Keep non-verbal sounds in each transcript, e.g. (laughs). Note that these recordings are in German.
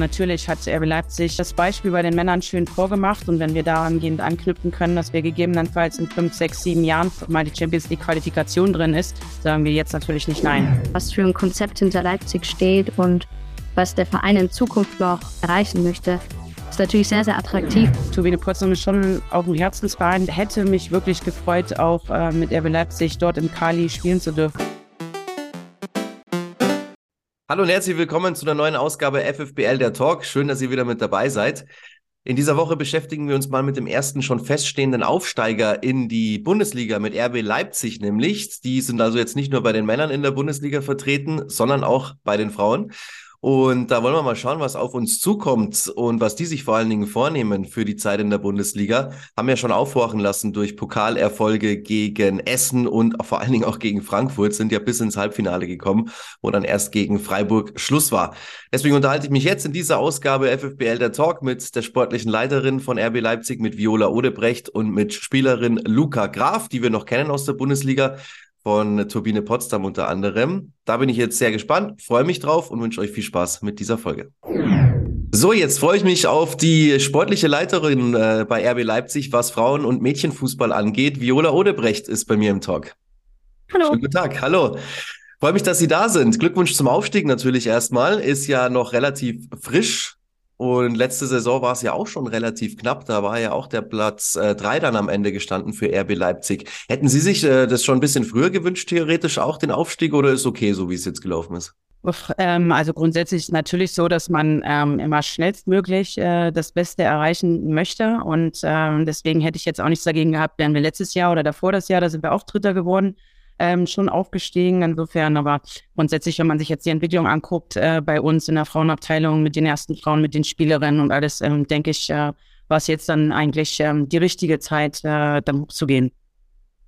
Natürlich hat RB Leipzig das Beispiel bei den Männern schön vorgemacht und wenn wir dahingehend anknüpfen können, dass wir gegebenenfalls in fünf, sechs, sieben Jahren mal die Champions League Qualifikation drin ist, sagen wir jetzt natürlich nicht nein. Was für ein Konzept hinter Leipzig steht und was der Verein in Zukunft noch erreichen möchte, ist natürlich sehr, sehr attraktiv. Turbine Potsdam ist schon auch ein Herzensverein. Hätte mich wirklich gefreut, auch äh, mit RB Leipzig dort im Kali spielen zu dürfen. Hallo und herzlich willkommen zu einer neuen Ausgabe FFBL der Talk. Schön, dass ihr wieder mit dabei seid. In dieser Woche beschäftigen wir uns mal mit dem ersten schon feststehenden Aufsteiger in die Bundesliga mit RB Leipzig nämlich. Die sind also jetzt nicht nur bei den Männern in der Bundesliga vertreten, sondern auch bei den Frauen. Und da wollen wir mal schauen, was auf uns zukommt und was die sich vor allen Dingen vornehmen für die Zeit in der Bundesliga. Haben ja schon aufhorchen lassen durch Pokalerfolge gegen Essen und vor allen Dingen auch gegen Frankfurt, sind ja bis ins Halbfinale gekommen, wo dann erst gegen Freiburg Schluss war. Deswegen unterhalte ich mich jetzt in dieser Ausgabe FFBL der Talk mit der sportlichen Leiterin von RB Leipzig, mit Viola Odebrecht und mit Spielerin Luca Graf, die wir noch kennen aus der Bundesliga von Turbine Potsdam unter anderem. Da bin ich jetzt sehr gespannt, freue mich drauf und wünsche euch viel Spaß mit dieser Folge. So, jetzt freue ich mich auf die sportliche Leiterin äh, bei RB Leipzig, was Frauen- und Mädchenfußball angeht. Viola Odebrecht ist bei mir im Talk. Hallo. Schönen guten Tag, hallo. Freue mich, dass Sie da sind. Glückwunsch zum Aufstieg natürlich erstmal. Ist ja noch relativ frisch. Und letzte Saison war es ja auch schon relativ knapp. Da war ja auch der Platz äh, drei dann am Ende gestanden für RB Leipzig. Hätten Sie sich äh, das schon ein bisschen früher gewünscht, theoretisch auch den Aufstieg, oder ist okay, so wie es jetzt gelaufen ist? Ähm, also grundsätzlich natürlich so, dass man ähm, immer schnellstmöglich äh, das Beste erreichen möchte. Und ähm, deswegen hätte ich jetzt auch nichts dagegen gehabt, wären wir letztes Jahr oder davor das Jahr, da sind wir auch Dritter geworden ähm, schon aufgestiegen. Insofern, aber grundsätzlich, wenn man sich jetzt die Entwicklung anguckt, äh, bei uns in der Frauenabteilung mit den ersten Frauen, mit den Spielerinnen und alles, ähm, denke ich, äh, war es jetzt dann eigentlich ähm, die richtige Zeit, äh, dann hochzugehen.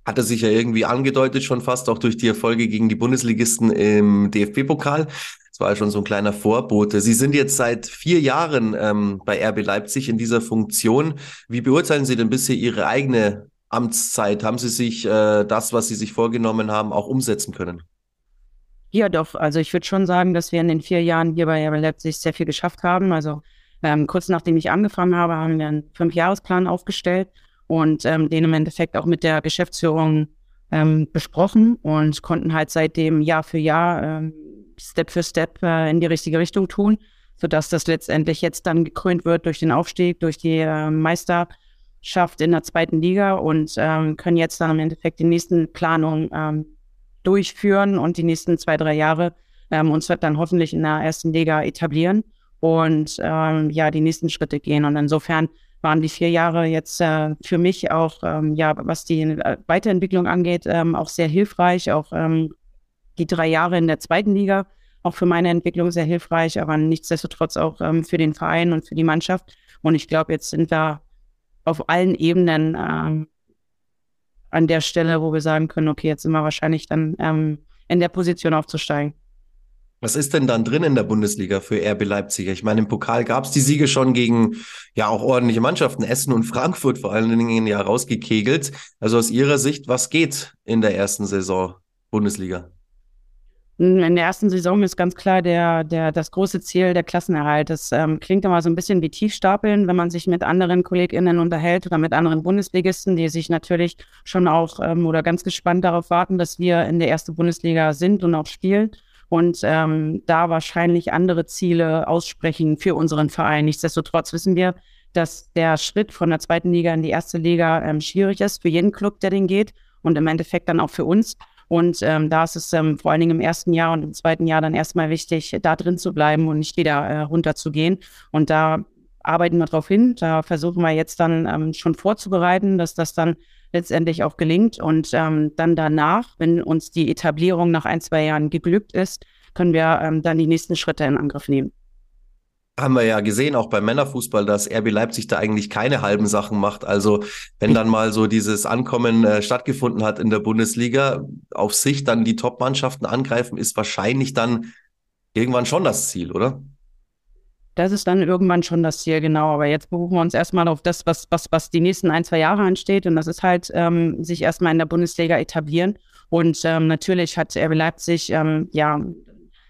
Hatte sich ja irgendwie angedeutet, schon fast auch durch die Erfolge gegen die Bundesligisten im DFB-Pokal. Das war ja schon so ein kleiner Vorbote. Sie sind jetzt seit vier Jahren ähm, bei RB Leipzig in dieser Funktion. Wie beurteilen Sie denn bisher Ihre eigene Amtszeit? Haben Sie sich äh, das, was Sie sich vorgenommen haben, auch umsetzen können? Ja, doch. Also ich würde schon sagen, dass wir in den vier Jahren hier bei Leipzig sehr viel geschafft haben. Also ähm, kurz nachdem ich angefangen habe, haben wir einen Fünfjahresplan aufgestellt und ähm, den im Endeffekt auch mit der Geschäftsführung ähm, besprochen und konnten halt seitdem Jahr für Jahr ähm, Step für Step äh, in die richtige Richtung tun, sodass das letztendlich jetzt dann gekrönt wird durch den Aufstieg, durch die äh, Meister schafft in der zweiten Liga und ähm, können jetzt dann im Endeffekt die nächsten Planungen ähm, durchführen und die nächsten zwei, drei Jahre ähm, uns dann hoffentlich in der ersten Liga etablieren und ähm, ja, die nächsten Schritte gehen. Und insofern waren die vier Jahre jetzt äh, für mich auch, ähm, ja, was die äh, Weiterentwicklung angeht, ähm, auch sehr hilfreich. Auch ähm, die drei Jahre in der zweiten Liga, auch für meine Entwicklung sehr hilfreich, aber nichtsdestotrotz auch ähm, für den Verein und für die Mannschaft. Und ich glaube, jetzt sind wir auf allen Ebenen ähm, an der Stelle, wo wir sagen können, okay, jetzt sind wir wahrscheinlich dann ähm, in der Position aufzusteigen. Was ist denn dann drin in der Bundesliga für RB Leipzig? Ich meine, im Pokal gab es die Siege schon gegen ja auch ordentliche Mannschaften, Essen und Frankfurt vor allen Dingen ja rausgekegelt. Also aus Ihrer Sicht, was geht in der ersten Saison Bundesliga? In der ersten Saison ist ganz klar der, der, das große Ziel der Klassenerhalt. Das ähm, klingt immer so ein bisschen wie Tiefstapeln, wenn man sich mit anderen KollegInnen unterhält oder mit anderen Bundesligisten, die sich natürlich schon auch ähm, oder ganz gespannt darauf warten, dass wir in der ersten Bundesliga sind und auch spielen und ähm, da wahrscheinlich andere Ziele aussprechen für unseren Verein. Nichtsdestotrotz wissen wir, dass der Schritt von der zweiten Liga in die erste Liga ähm, schwierig ist für jeden Club, der den geht und im Endeffekt dann auch für uns. Und ähm, da ist es ähm, vor allen Dingen im ersten Jahr und im zweiten Jahr dann erstmal wichtig, da drin zu bleiben und nicht wieder äh, runterzugehen. Und da arbeiten wir darauf hin. Da versuchen wir jetzt dann ähm, schon vorzubereiten, dass das dann letztendlich auch gelingt. Und ähm, dann danach, wenn uns die Etablierung nach ein, zwei Jahren geglückt ist, können wir ähm, dann die nächsten Schritte in Angriff nehmen haben wir ja gesehen, auch beim Männerfußball, dass RB Leipzig da eigentlich keine halben Sachen macht. Also wenn dann mal so dieses Ankommen äh, stattgefunden hat in der Bundesliga, auf sich dann die Top-Mannschaften angreifen, ist wahrscheinlich dann irgendwann schon das Ziel, oder? Das ist dann irgendwann schon das Ziel, genau. Aber jetzt berufen wir uns erstmal auf das, was, was, was die nächsten ein, zwei Jahre ansteht. Und das ist halt, ähm, sich erstmal in der Bundesliga etablieren. Und ähm, natürlich hat RB Leipzig, ähm, ja,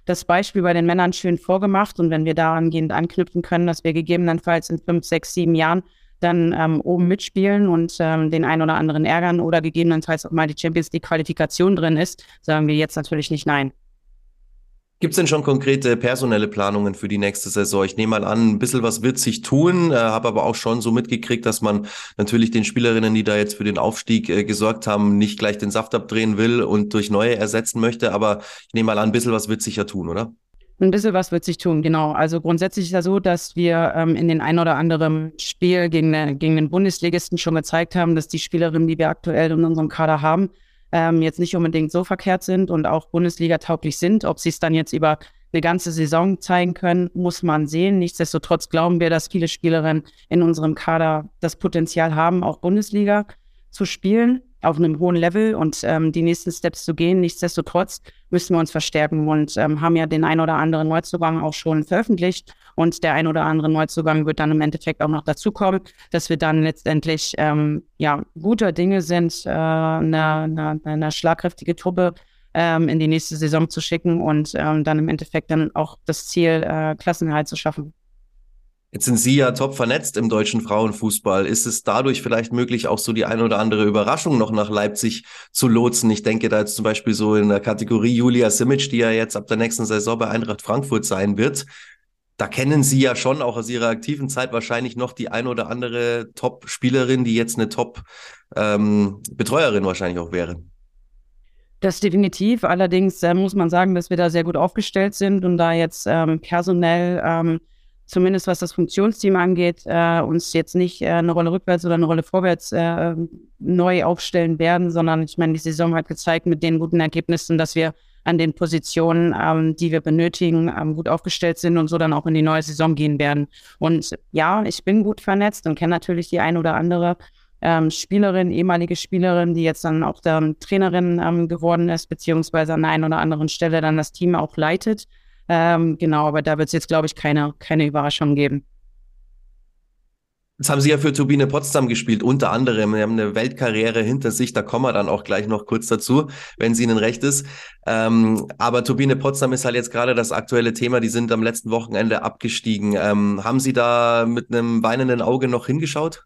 das Beispiel bei den Männern schön vorgemacht. Und wenn wir daran gehend anknüpfen können, dass wir gegebenenfalls in fünf, sechs, sieben Jahren dann ähm, oben mitspielen und ähm, den einen oder anderen ärgern oder gegebenenfalls auch mal die Champions League Qualifikation drin ist, sagen wir jetzt natürlich nicht nein. Gibt es denn schon konkrete personelle Planungen für die nächste Saison? Ich nehme mal an, ein bisschen was wird sich tun, äh, habe aber auch schon so mitgekriegt, dass man natürlich den Spielerinnen, die da jetzt für den Aufstieg äh, gesorgt haben, nicht gleich den Saft abdrehen will und durch neue ersetzen möchte. Aber ich nehme mal an, ein bisschen was wird sich ja tun, oder? Ein bisschen was wird sich tun, genau. Also grundsätzlich ist ja so, dass wir ähm, in den ein oder anderen Spiel gegen, äh, gegen den Bundesligisten schon gezeigt haben, dass die Spielerinnen, die wir aktuell in unserem Kader haben, ähm, jetzt nicht unbedingt so verkehrt sind und auch Bundesliga tauglich sind. Ob sie es dann jetzt über eine ganze Saison zeigen können, muss man sehen. Nichtsdestotrotz glauben wir, dass viele Spielerinnen in unserem Kader das Potenzial haben, auch Bundesliga zu spielen auf einem hohen Level und ähm, die nächsten Steps zu gehen. Nichtsdestotrotz müssen wir uns verstärken und ähm, haben ja den ein oder anderen Neuzugang auch schon veröffentlicht. Und der ein oder andere Neuzugang wird dann im Endeffekt auch noch dazukommen, dass wir dann letztendlich ähm, ja guter Dinge sind, äh, eine, eine, eine schlagkräftige Truppe ähm, in die nächste Saison zu schicken und ähm, dann im Endeffekt dann auch das Ziel, äh, Klassenerhalt zu schaffen. Jetzt sind Sie ja top vernetzt im deutschen Frauenfußball. Ist es dadurch vielleicht möglich, auch so die eine oder andere Überraschung noch nach Leipzig zu lotsen? Ich denke da jetzt zum Beispiel so in der Kategorie Julia Simic, die ja jetzt ab der nächsten Saison bei Eintracht Frankfurt sein wird. Da kennen Sie ja schon auch aus Ihrer aktiven Zeit wahrscheinlich noch die eine oder andere Top-Spielerin, die jetzt eine Top-Betreuerin ähm, wahrscheinlich auch wäre. Das definitiv. Allerdings äh, muss man sagen, dass wir da sehr gut aufgestellt sind und da jetzt ähm, personell ähm, zumindest was das Funktionsteam angeht, äh, uns jetzt nicht äh, eine Rolle rückwärts oder eine Rolle vorwärts äh, neu aufstellen werden, sondern ich meine, die Saison hat gezeigt mit den guten Ergebnissen, dass wir an den Positionen, ähm, die wir benötigen, ähm, gut aufgestellt sind und so dann auch in die neue Saison gehen werden. Und ja, ich bin gut vernetzt und kenne natürlich die ein oder andere ähm, Spielerin, ehemalige Spielerin, die jetzt dann auch dann Trainerin ähm, geworden ist, beziehungsweise an der einen oder anderen Stelle dann das Team auch leitet. Ähm, genau, aber da wird es jetzt, glaube ich, keine, keine Überraschung geben. Jetzt haben Sie ja für Turbine Potsdam gespielt, unter anderem. Sie haben eine Weltkarriere hinter sich, da kommen wir dann auch gleich noch kurz dazu, wenn es Ihnen recht ist. Ähm, aber Turbine Potsdam ist halt jetzt gerade das aktuelle Thema. Die sind am letzten Wochenende abgestiegen. Ähm, haben Sie da mit einem weinenden Auge noch hingeschaut?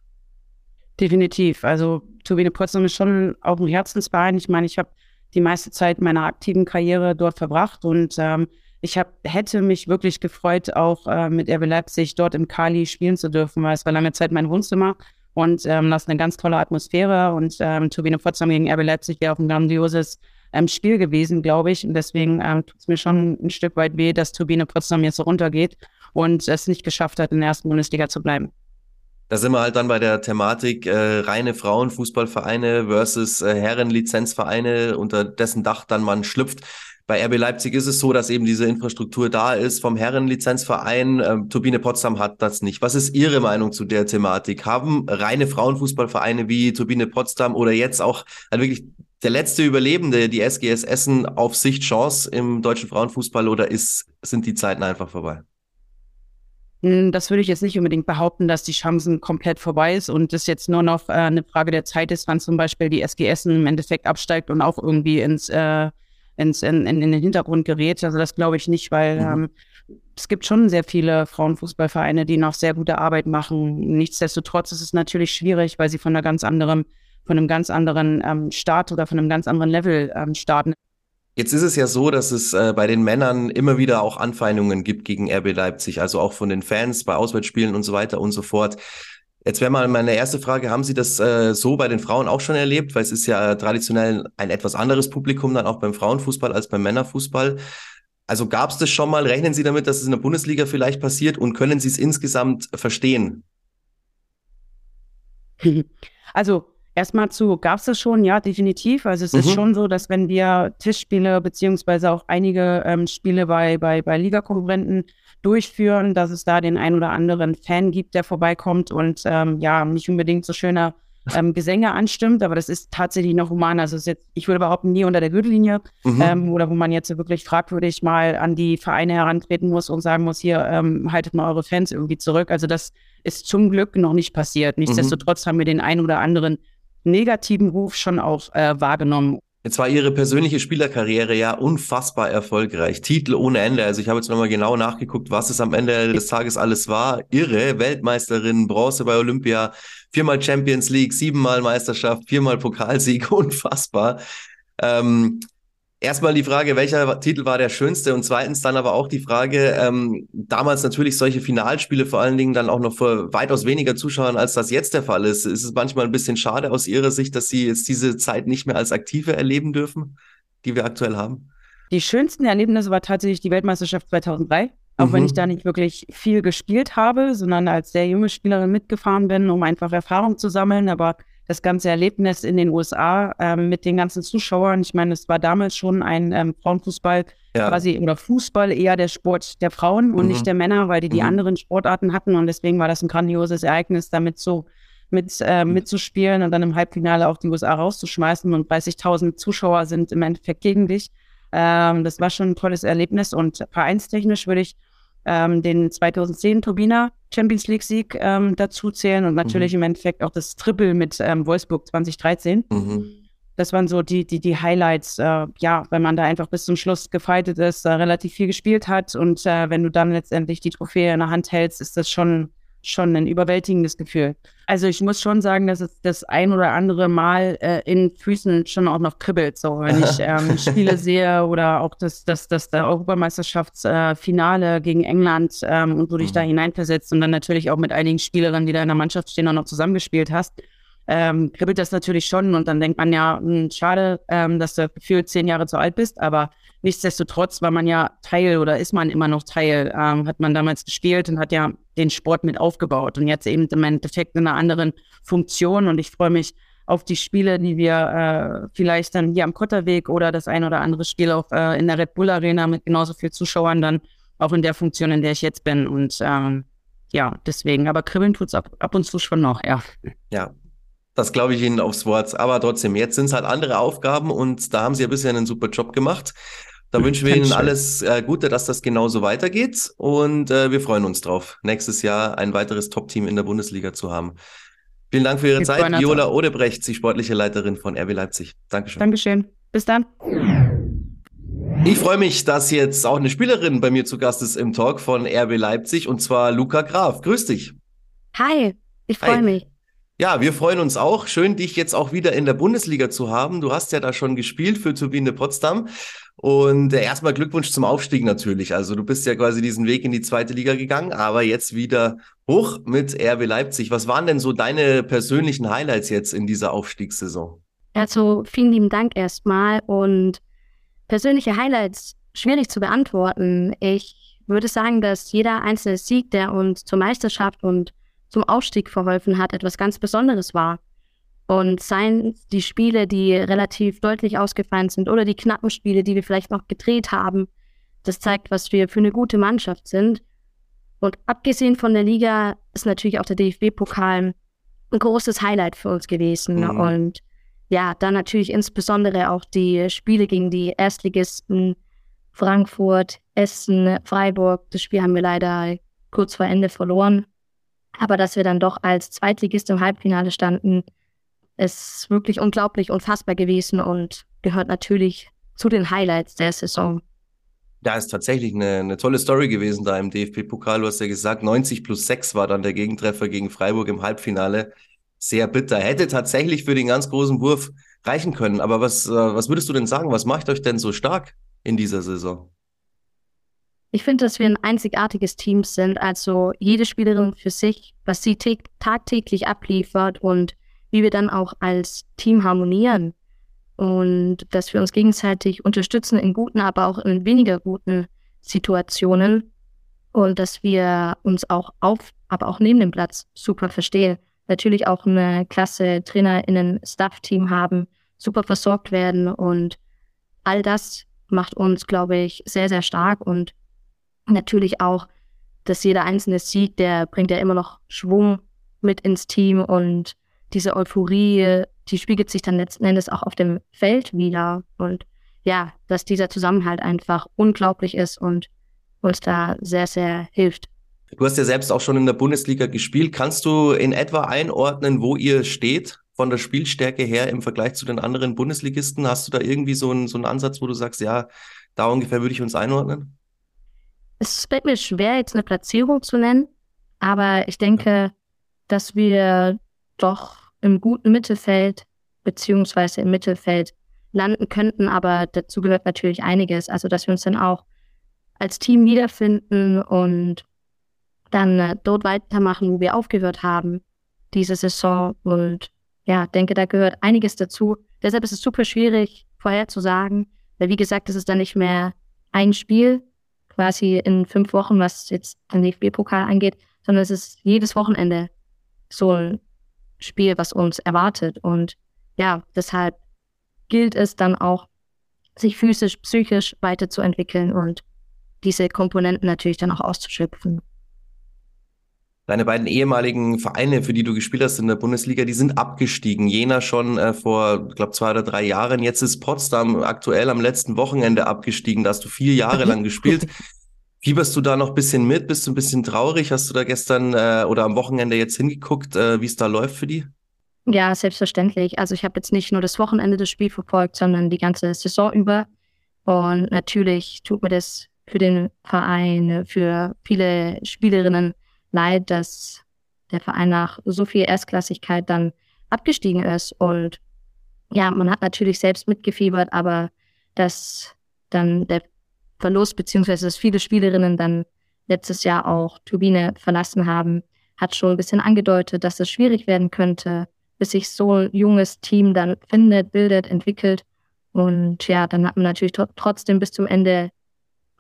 Definitiv. Also Turbine Potsdam ist schon auch ein Herzensverein. Ich meine, ich habe die meiste Zeit meiner aktiven Karriere dort verbracht und ähm, ich hab, hätte mich wirklich gefreut, auch äh, mit RB Leipzig dort im Kali spielen zu dürfen, weil es war lange Zeit mein Wohnzimmer und ähm, das ist eine ganz tolle Atmosphäre und ähm, Turbine Potsdam gegen RB Leipzig wäre auch ein grandioses ähm, Spiel gewesen, glaube ich. Und deswegen ähm, tut es mir schon ein Stück weit weh, dass Turbine Potsdam jetzt so runtergeht und es nicht geschafft hat, in der ersten Bundesliga zu bleiben. Da sind wir halt dann bei der Thematik äh, reine Frauenfußballvereine versus äh, Herrenlizenzvereine, unter dessen Dach dann man schlüpft. Bei RB Leipzig ist es so, dass eben diese Infrastruktur da ist vom Herrenlizenzverein. Ähm, Turbine Potsdam hat das nicht. Was ist Ihre Meinung zu der Thematik? Haben reine Frauenfußballvereine wie Turbine Potsdam oder jetzt auch halt wirklich der letzte Überlebende, die SGS Essen, auf Sicht Chance im deutschen Frauenfußball oder ist, sind die Zeiten einfach vorbei? Hm, das würde ich jetzt nicht unbedingt behaupten, dass die Chancen komplett vorbei ist und es jetzt nur noch äh, eine Frage der Zeit ist, wann zum Beispiel die SGS im Endeffekt absteigt und auch irgendwie ins äh, ins, in, in, in den Hintergrund gerät. Also das glaube ich nicht, weil mhm. ähm, es gibt schon sehr viele Frauenfußballvereine, die noch sehr gute Arbeit machen. Nichtsdestotrotz ist es natürlich schwierig, weil sie von einer ganz anderen, von einem ganz anderen ähm, Start oder von einem ganz anderen Level ähm, starten. Jetzt ist es ja so, dass es äh, bei den Männern immer wieder auch Anfeindungen gibt gegen RB Leipzig, also auch von den Fans bei Auswärtsspielen und so weiter und so fort. Jetzt wäre mal meine erste Frage, haben Sie das äh, so bei den Frauen auch schon erlebt? Weil es ist ja traditionell ein etwas anderes Publikum dann auch beim Frauenfußball als beim Männerfußball. Also gab es das schon mal? Rechnen Sie damit, dass es in der Bundesliga vielleicht passiert und können Sie es insgesamt verstehen? (laughs) Also erstmal zu, gab es das schon? Ja, definitiv. Also es mhm. ist schon so, dass wenn wir Tischspiele beziehungsweise auch einige ähm, Spiele bei, bei, bei Ligakonkurrenten durchführen, dass es da den ein oder anderen Fan gibt, der vorbeikommt und ähm, ja, nicht unbedingt so schöner ähm, Gesänge anstimmt, aber das ist tatsächlich noch human. Also jetzt, ich würde behaupten, nie unter der Gürtellinie mhm. ähm, oder wo man jetzt wirklich fragwürdig mal an die Vereine herantreten muss und sagen muss, hier ähm, haltet mal eure Fans irgendwie zurück. Also das ist zum Glück noch nicht passiert. Mhm. Nichtsdestotrotz mhm. haben wir den einen oder anderen negativen Ruf schon auch äh, wahrgenommen. Jetzt war Ihre persönliche Spielerkarriere ja unfassbar erfolgreich. Titel ohne Ende. Also ich habe jetzt nochmal genau nachgeguckt, was es am Ende des Tages alles war. Irre. Weltmeisterin, Bronze bei Olympia, viermal Champions League, siebenmal Meisterschaft, viermal Pokalsieg. (laughs) Unfassbar. Ähm, Erstmal die Frage, welcher Titel war der schönste? Und zweitens dann aber auch die Frage, ähm, damals natürlich solche Finalspiele vor allen Dingen dann auch noch vor weitaus weniger Zuschauern, als das jetzt der Fall ist. Ist es manchmal ein bisschen schade aus Ihrer Sicht, dass Sie jetzt diese Zeit nicht mehr als Aktive erleben dürfen, die wir aktuell haben? Die schönsten Erlebnisse war tatsächlich die Weltmeisterschaft 2003. Auch mhm. wenn ich da nicht wirklich viel gespielt habe, sondern als sehr junge Spielerin mitgefahren bin, um einfach Erfahrung zu sammeln. Aber das ganze Erlebnis in den USA ähm, mit den ganzen Zuschauern. Ich meine, es war damals schon ein ähm, Frauenfußball ja. quasi oder Fußball eher der Sport der Frauen und mhm. nicht der Männer, weil die die mhm. anderen Sportarten hatten und deswegen war das ein grandioses Ereignis, damit so mit äh, mhm. mitzuspielen und dann im Halbfinale auch die USA rauszuschmeißen und 30.000 Zuschauer sind im Endeffekt gegen dich. Ähm, das war schon ein tolles Erlebnis und vereinstechnisch würde ich ähm, den 2010 Turbiner Champions League Sieg ähm, dazu zählen und natürlich mhm. im Endeffekt auch das Triple mit ähm, Wolfsburg 2013. Mhm. Das waren so die, die, die Highlights, äh, ja, wenn man da einfach bis zum Schluss gefeitet ist, äh, relativ viel gespielt hat und äh, wenn du dann letztendlich die Trophäe in der Hand hältst, ist das schon schon ein überwältigendes Gefühl. Also ich muss schon sagen, dass es das ein oder andere Mal äh, in Füßen schon auch noch kribbelt, so wenn ich ähm, (laughs) Spiele sehe oder auch das, das, das der Europameisterschaftsfinale äh, gegen England ähm, und du dich mhm. da hineinversetzt und dann natürlich auch mit einigen Spielerinnen, die da in der Mannschaft stehen, auch noch zusammengespielt hast ähm, kribbelt das natürlich schon und dann denkt man ja, mh, hm, schade, ähm, dass du gefühlt zehn Jahre zu alt bist, aber nichtsdestotrotz war man ja Teil oder ist man immer noch Teil, ähm, hat man damals gespielt und hat ja den Sport mit aufgebaut und jetzt eben im Endeffekt in einer anderen Funktion und ich freue mich auf die Spiele, die wir äh, vielleicht dann hier am Kotterweg oder das ein oder andere Spiel auch äh, in der Red Bull Arena mit genauso viel Zuschauern dann auch in der Funktion, in der ich jetzt bin und ähm, ja, deswegen, aber kribbeln tut's ab, ab und zu schon noch, ja. Ja, das glaube ich Ihnen aufs Wort. Aber trotzdem, jetzt sind es halt andere Aufgaben und da haben Sie ja bisher einen super Job gemacht. Da wünschen wir Ihnen alles äh, Gute, dass das genauso weitergeht und äh, wir freuen uns drauf, nächstes Jahr ein weiteres Top-Team in der Bundesliga zu haben. Vielen Dank für Ihre Zeit. Viola Odebrecht, Sie sportliche Leiterin von RB Leipzig. Dankeschön. Dankeschön. Bis dann. Ich freue mich, dass jetzt auch eine Spielerin bei mir zu Gast ist im Talk von RB Leipzig und zwar Luca Graf. Grüß dich. Hi, ich freue mich. Ja, wir freuen uns auch. Schön, dich jetzt auch wieder in der Bundesliga zu haben. Du hast ja da schon gespielt für Turbine Potsdam. Und äh, erstmal Glückwunsch zum Aufstieg natürlich. Also du bist ja quasi diesen Weg in die zweite Liga gegangen, aber jetzt wieder hoch mit RB Leipzig. Was waren denn so deine persönlichen Highlights jetzt in dieser Aufstiegssaison? Also vielen lieben Dank erstmal und persönliche Highlights schwierig zu beantworten. Ich würde sagen, dass jeder einzelne Sieg, der uns zur Meisterschaft und zum Aufstieg verholfen hat, etwas ganz Besonderes war. Und seien die Spiele, die relativ deutlich ausgefallen sind oder die knappen Spiele, die wir vielleicht noch gedreht haben, das zeigt, was wir für eine gute Mannschaft sind. Und abgesehen von der Liga ist natürlich auch der DFB-Pokal ein großes Highlight für uns gewesen. Mhm. Und ja, dann natürlich insbesondere auch die Spiele gegen die Erstligisten Frankfurt, Essen, Freiburg. Das Spiel haben wir leider kurz vor Ende verloren. Aber dass wir dann doch als Zweitligist im Halbfinale standen, ist wirklich unglaublich unfassbar gewesen und gehört natürlich zu den Highlights der Saison. Ja, ist tatsächlich eine, eine tolle Story gewesen da im DFB-Pokal. Du hast ja gesagt, 90 plus 6 war dann der Gegentreffer gegen Freiburg im Halbfinale. Sehr bitter. Hätte tatsächlich für den ganz großen Wurf reichen können. Aber was, äh, was würdest du denn sagen? Was macht euch denn so stark in dieser Saison? Ich finde, dass wir ein einzigartiges Team sind. Also jede Spielerin für sich, was sie tagtäglich abliefert und wie wir dann auch als Team harmonieren. Und dass wir uns gegenseitig unterstützen in guten, aber auch in weniger guten Situationen. Und dass wir uns auch auf, aber auch neben dem Platz super verstehen. Natürlich auch eine klasse TrainerInnen, Staff-Team haben, super versorgt werden. Und all das macht uns, glaube ich, sehr, sehr stark und natürlich auch, dass jeder einzelne Sieg, der bringt ja immer noch Schwung mit ins Team und diese Euphorie, die spiegelt sich dann letzten Endes auch auf dem Feld wieder. Und ja, dass dieser Zusammenhalt einfach unglaublich ist und uns da sehr, sehr hilft. Du hast ja selbst auch schon in der Bundesliga gespielt. Kannst du in etwa einordnen, wo ihr steht von der Spielstärke her im Vergleich zu den anderen Bundesligisten? Hast du da irgendwie so einen, so einen Ansatz, wo du sagst, ja, da ungefähr würde ich uns einordnen? Es fällt mir schwer, jetzt eine Platzierung zu nennen, aber ich denke, ja. dass wir doch im guten Mittelfeld beziehungsweise im Mittelfeld landen könnten, aber dazu gehört natürlich einiges. Also, dass wir uns dann auch als Team wiederfinden und dann äh, dort weitermachen, wo wir aufgehört haben, diese Saison. Und ja, denke, da gehört einiges dazu. Deshalb ist es super schwierig vorherzusagen, weil wie gesagt, es ist dann nicht mehr ein Spiel, quasi in fünf Wochen, was jetzt den DFB-Pokal angeht, sondern es ist jedes Wochenende so ein Spiel, was uns erwartet. Und ja, deshalb gilt es dann auch, sich physisch, psychisch weiterzuentwickeln und diese Komponenten natürlich dann auch auszuschöpfen. Deine beiden ehemaligen Vereine, für die du gespielt hast in der Bundesliga, die sind abgestiegen. Jena schon äh, vor, glaube zwei oder drei Jahren. Jetzt ist Potsdam aktuell am letzten Wochenende abgestiegen. Da hast du vier Jahre (laughs) lang gespielt. Fieberst du da noch ein bisschen mit? Bist du ein bisschen traurig? Hast du da gestern äh, oder am Wochenende jetzt hingeguckt, äh, wie es da läuft für die? Ja, selbstverständlich. Also ich habe jetzt nicht nur das Wochenende des Spiels verfolgt, sondern die ganze Saison über. Und natürlich tut mir das für den Verein, für viele Spielerinnen leid, dass der Verein nach so viel Erstklassigkeit dann abgestiegen ist. Und ja, man hat natürlich selbst mitgefiebert, aber dass dann der Verlust, beziehungsweise dass viele Spielerinnen dann letztes Jahr auch Turbine verlassen haben, hat schon ein bisschen angedeutet, dass es schwierig werden könnte, bis sich so ein junges Team dann findet, bildet, entwickelt. Und ja, dann hat man natürlich trotzdem bis zum Ende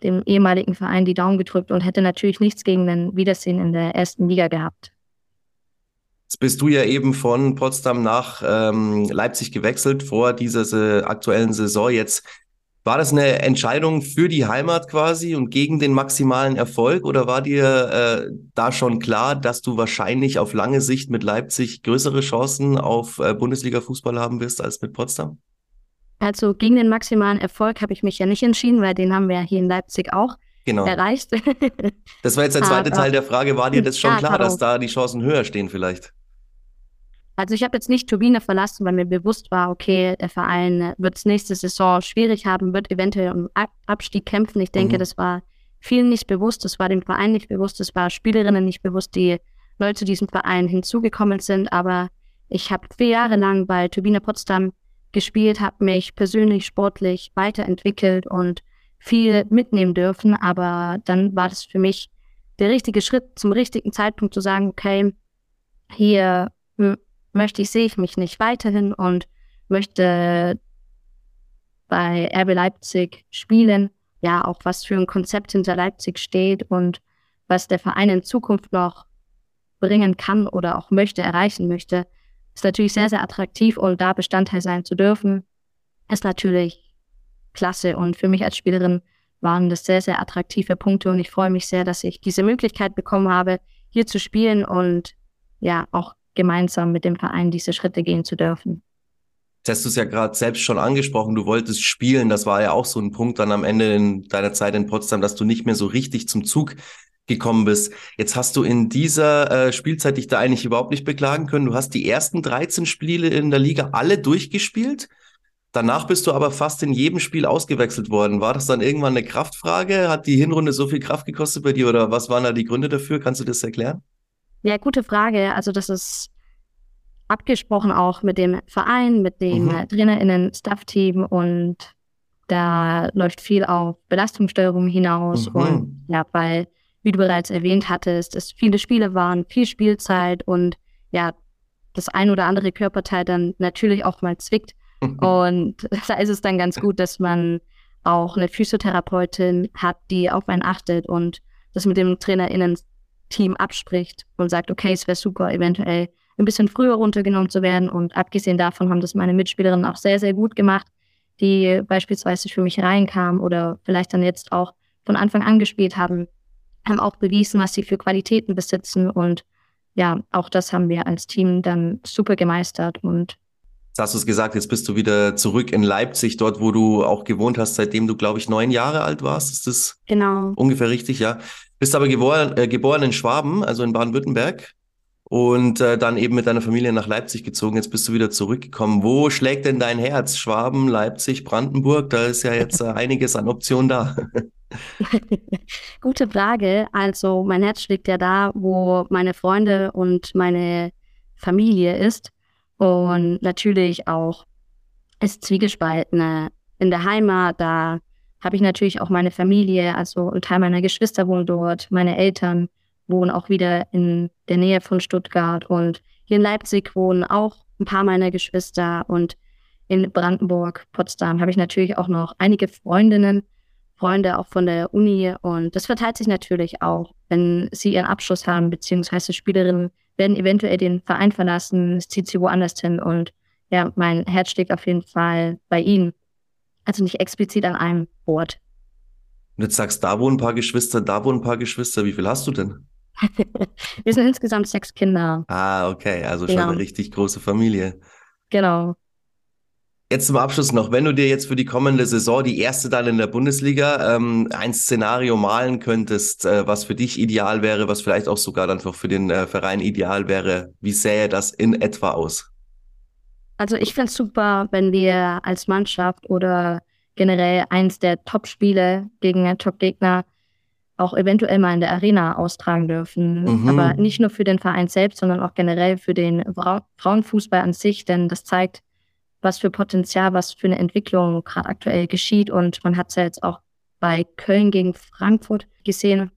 dem ehemaligen Verein die Daumen gedrückt und hätte natürlich nichts gegen ein Wiedersehen in der ersten Liga gehabt. Jetzt bist du ja eben von Potsdam nach ähm, Leipzig gewechselt vor dieser äh, aktuellen Saison. Jetzt war das eine Entscheidung für die Heimat quasi und gegen den maximalen Erfolg oder war dir äh, da schon klar, dass du wahrscheinlich auf lange Sicht mit Leipzig größere Chancen auf äh, Bundesliga-Fußball haben wirst als mit Potsdam? Also gegen den maximalen Erfolg habe ich mich ja nicht entschieden, weil den haben wir ja hier in Leipzig auch genau. erreicht. das war jetzt der zweite Aber, Teil der Frage. War dir das schon ja, klar, dass da die Chancen höher stehen vielleicht? Also ich habe jetzt nicht Turbine verlassen, weil mir bewusst war, okay, der Verein wird es nächste Saison schwierig haben, wird eventuell um Abstieg kämpfen. Ich denke, mhm. das war vielen nicht bewusst, das war dem Verein nicht bewusst, das war Spielerinnen nicht bewusst, die neu zu diesem Verein hinzugekommen sind. Aber ich habe vier Jahre lang bei Turbine Potsdam gespielt, habe mich persönlich sportlich weiterentwickelt und viel mitnehmen dürfen. Aber dann war das für mich der richtige Schritt zum richtigen Zeitpunkt zu sagen, okay, hier möchte ich, sehe ich mich nicht weiterhin und möchte bei RB Leipzig spielen. Ja, auch was für ein Konzept hinter Leipzig steht und was der Verein in Zukunft noch bringen kann oder auch möchte, erreichen möchte ist natürlich sehr, sehr attraktiv und da Bestandteil sein zu dürfen, ist natürlich klasse. Und für mich als Spielerin waren das sehr, sehr attraktive Punkte und ich freue mich sehr, dass ich diese Möglichkeit bekommen habe, hier zu spielen und ja, auch gemeinsam mit dem Verein diese Schritte gehen zu dürfen. Jetzt hast du es ja gerade selbst schon angesprochen, du wolltest spielen. Das war ja auch so ein Punkt dann am Ende in deiner Zeit in Potsdam, dass du nicht mehr so richtig zum Zug gekommen bist. Jetzt hast du in dieser äh, Spielzeit dich da eigentlich überhaupt nicht beklagen können. Du hast die ersten 13 Spiele in der Liga alle durchgespielt. Danach bist du aber fast in jedem Spiel ausgewechselt worden. War das dann irgendwann eine Kraftfrage? Hat die Hinrunde so viel Kraft gekostet bei dir oder was waren da die Gründe dafür? Kannst du das erklären? Ja, gute Frage. Also das ist abgesprochen auch mit dem Verein, mit dem mhm. TrainerInnen, Staff-Team und da läuft viel auf Belastungssteuerung hinaus mhm. und ja, weil wie du bereits erwähnt hattest, es viele Spiele waren, viel Spielzeit und ja, das ein oder andere Körperteil dann natürlich auch mal zwickt. und (laughs) da ist es dann ganz gut, dass man auch eine Physiotherapeutin hat, die auf einen achtet und das mit dem TrainerInnen-Team abspricht und sagt, okay, es wäre super, eventuell ein bisschen früher runtergenommen zu werden. Und abgesehen davon haben das meine Mitspielerinnen auch sehr, sehr gut gemacht, die beispielsweise für mich reinkamen oder vielleicht dann jetzt auch von Anfang an gespielt haben haben auch bewiesen, was sie für Qualitäten besitzen. Und ja, auch das haben wir als Team dann super gemeistert. Und Jetzt hast du es gesagt, jetzt bist du wieder zurück in Leipzig, dort, wo du auch gewohnt hast, seitdem du, glaube ich, neun Jahre alt warst. Ist das genau. ungefähr richtig, ja? Bist aber geboren, äh, geboren in Schwaben, also in Baden-Württemberg. und äh, dann eben mit deiner Familie nach Leipzig gezogen. Jetzt bist du wieder zurückgekommen. Wo schlägt denn dein Herz? Schwaben, Leipzig, Brandenburg? Da ist ja jetzt äh, einiges an Optionen da. (laughs) Gute Frage. Also mein Herz schlägt ja da, wo meine Freunde und meine Familie ist. Und natürlich auch ist zwiegespalten. In der Heimat, da habe ich natürlich auch meine Familie, also ein Teil meiner Geschwister wohnen dort, meine Eltern wohnen auch wieder in der Nähe von Stuttgart und hier in Leipzig wohnen auch ein paar meiner Geschwister und in Brandenburg, Potsdam habe ich natürlich auch noch einige Freundinnen, Freunde auch von der Uni und das verteilt sich natürlich auch, wenn sie ihren Abschluss haben, beziehungsweise Spielerinnen werden eventuell den Verein verlassen, es zieht sie woanders hin und ja, mein Herz schlägt auf jeden Fall bei ihnen. Also nicht explizit an einem Ort. Und jetzt sagst, da wohnen ein paar Geschwister, da wohnen ein paar Geschwister. Wie viel hast du denn? (laughs) Wir sind insgesamt sechs Kinder. Ah, okay, also schon genau. eine richtig große Familie. Genau. Jetzt zum Abschluss noch, wenn du dir jetzt für die kommende Saison, die erste dann in der Bundesliga, ähm, ein Szenario malen könntest, äh, was für dich ideal wäre, was vielleicht auch sogar dann für den äh, Verein ideal wäre, wie sähe das in etwa aus? Also ich fände es super, wenn wir als Mannschaft oder generell eins der Top-Spiele gegen einen Top-Gegner auch eventuell mal in der Arena austragen dürfen. Mhm. Aber nicht nur für den Verein selbst, sondern auch generell für den Frauenfußball an sich, denn das zeigt, was für Potenzial, was für eine Entwicklung gerade aktuell geschieht. Und man hat es ja jetzt auch bei Köln gegen Frankfurt gesehen,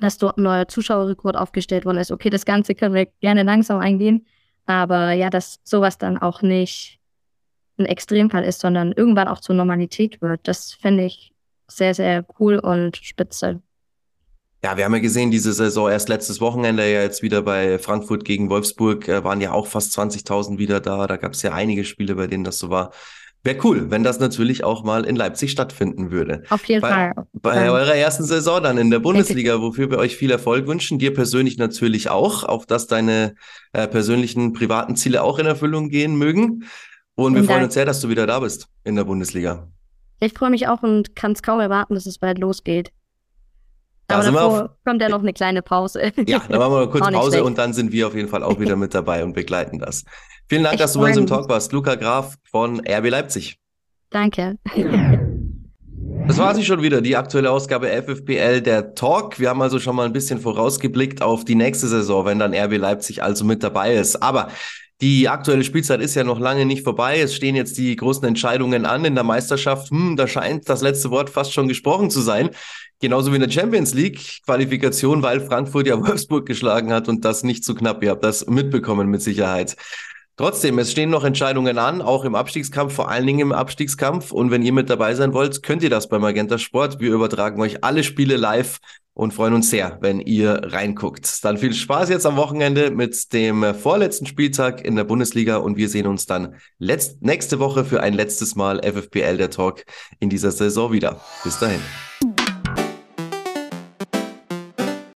dass dort ein neuer Zuschauerrekord aufgestellt worden ist. Okay, das Ganze können wir gerne langsam eingehen. Aber ja, dass sowas dann auch nicht ein Extremfall ist, sondern irgendwann auch zur Normalität wird, das fände ich sehr, sehr cool und spitze. Ja, wir haben ja gesehen, diese Saison erst letztes Wochenende ja jetzt wieder bei Frankfurt gegen Wolfsburg äh, waren ja auch fast 20.000 wieder da. Da gab es ja einige Spiele, bei denen das so war. Wäre cool, wenn das natürlich auch mal in Leipzig stattfinden würde. Auf jeden bei, Fall. Bei ja. eurer ersten Saison dann in der Bundesliga, wofür wir euch viel Erfolg wünschen. Dir persönlich natürlich auch, auf dass deine äh, persönlichen privaten Ziele auch in Erfüllung gehen mögen. Und wir freuen uns sehr, dass du wieder da bist in der Bundesliga. Ich freue mich auch und kann es kaum erwarten, dass es bald losgeht. Da Aber davor auf, kommt ja noch eine kleine Pause. Ja, dann machen wir mal (laughs) kurz Pause und dann sind wir auf jeden Fall auch wieder mit dabei und begleiten das. Vielen Dank, ich dass du bei uns im Talk warst. Luca Graf von RB Leipzig. Danke. (laughs) Das war sie schon wieder, die aktuelle Ausgabe FFPL, der Talk. Wir haben also schon mal ein bisschen vorausgeblickt auf die nächste Saison, wenn dann RB Leipzig also mit dabei ist. Aber die aktuelle Spielzeit ist ja noch lange nicht vorbei. Es stehen jetzt die großen Entscheidungen an in der Meisterschaft. Hm, da scheint das letzte Wort fast schon gesprochen zu sein. Genauso wie in der Champions League Qualifikation, weil Frankfurt ja (laughs) Wolfsburg geschlagen hat und das nicht zu knapp. Ihr habt das mitbekommen mit Sicherheit. Trotzdem, es stehen noch Entscheidungen an, auch im Abstiegskampf, vor allen Dingen im Abstiegskampf. Und wenn ihr mit dabei sein wollt, könnt ihr das bei Magenta Sport. Wir übertragen euch alle Spiele live und freuen uns sehr, wenn ihr reinguckt. Dann viel Spaß jetzt am Wochenende mit dem vorletzten Spieltag in der Bundesliga und wir sehen uns dann letzt nächste Woche für ein letztes Mal FFPL der Talk in dieser Saison wieder. Bis dahin.